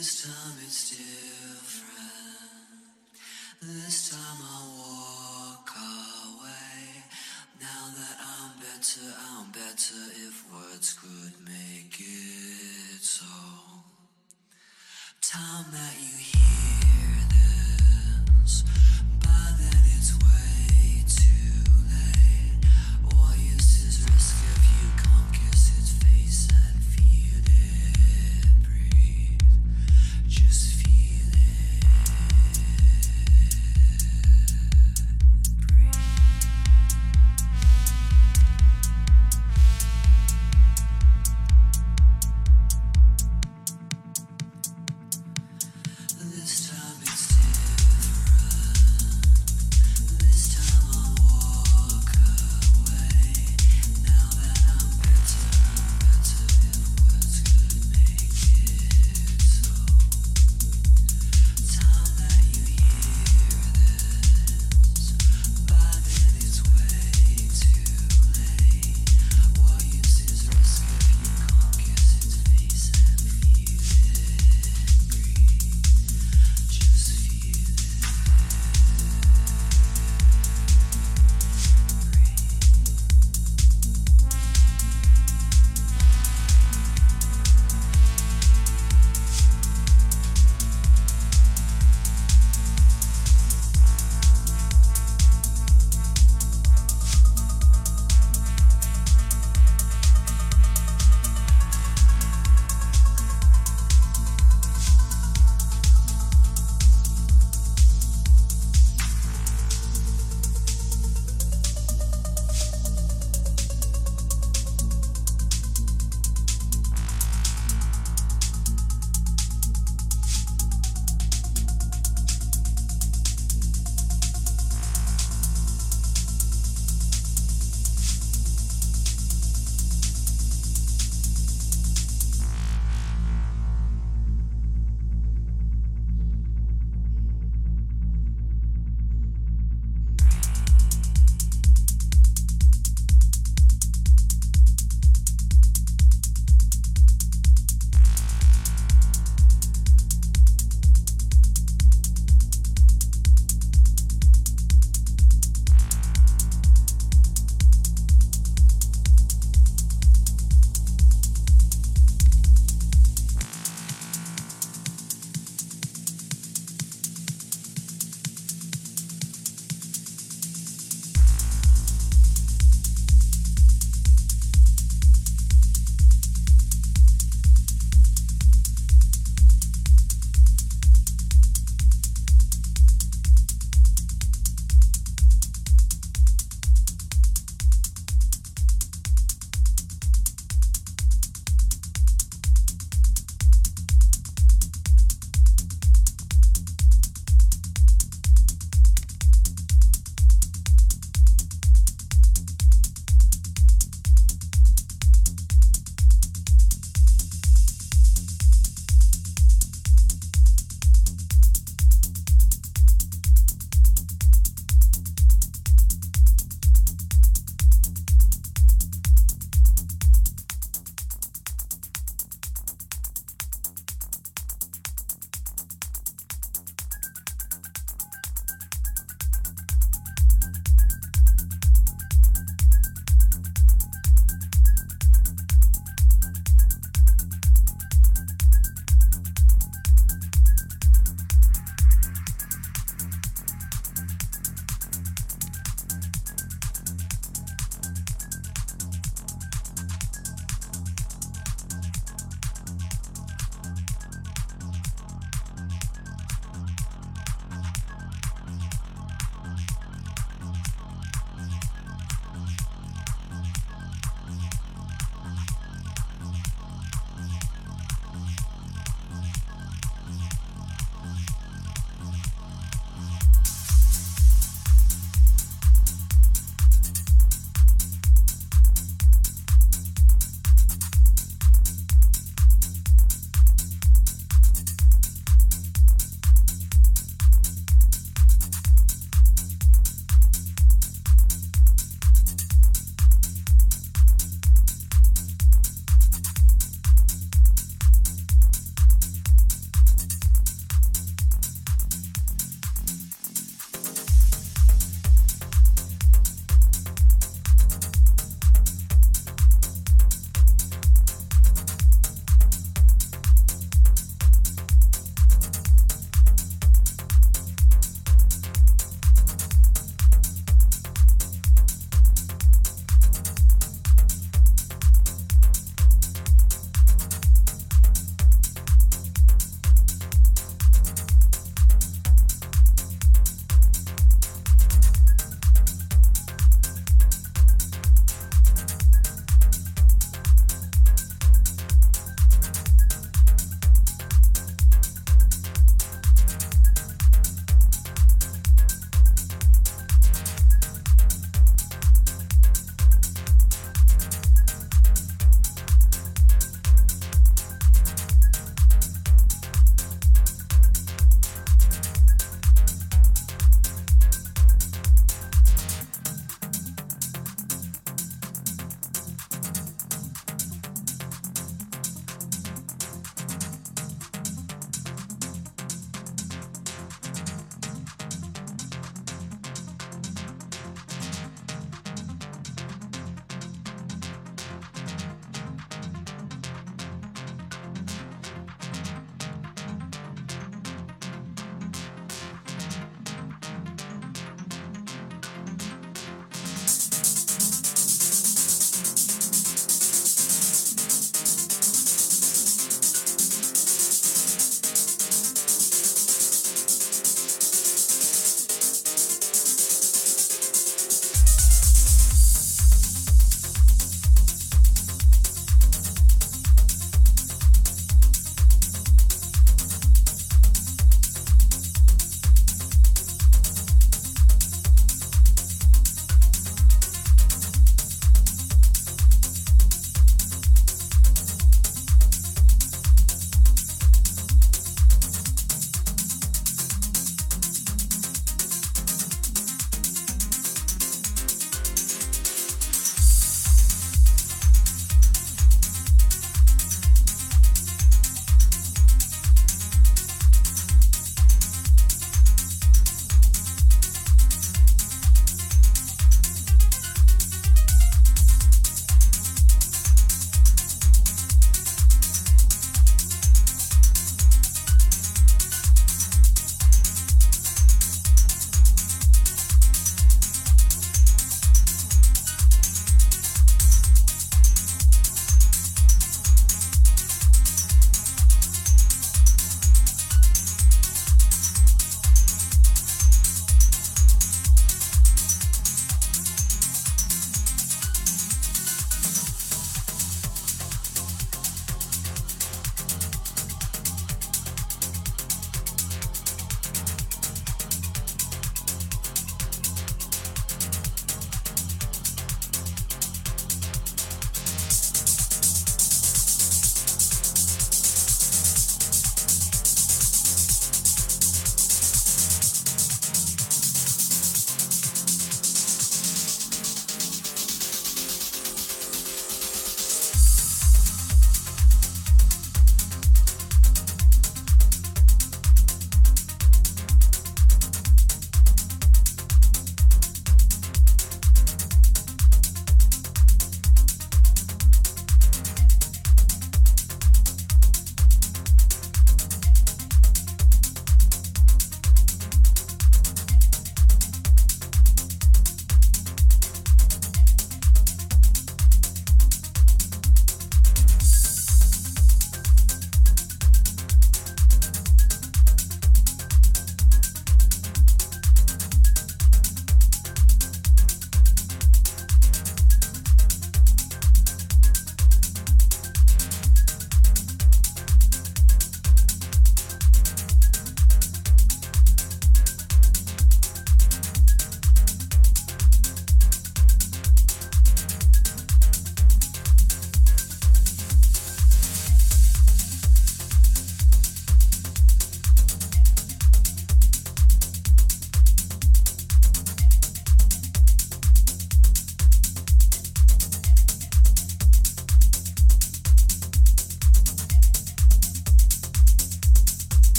This time it's different. This time I'll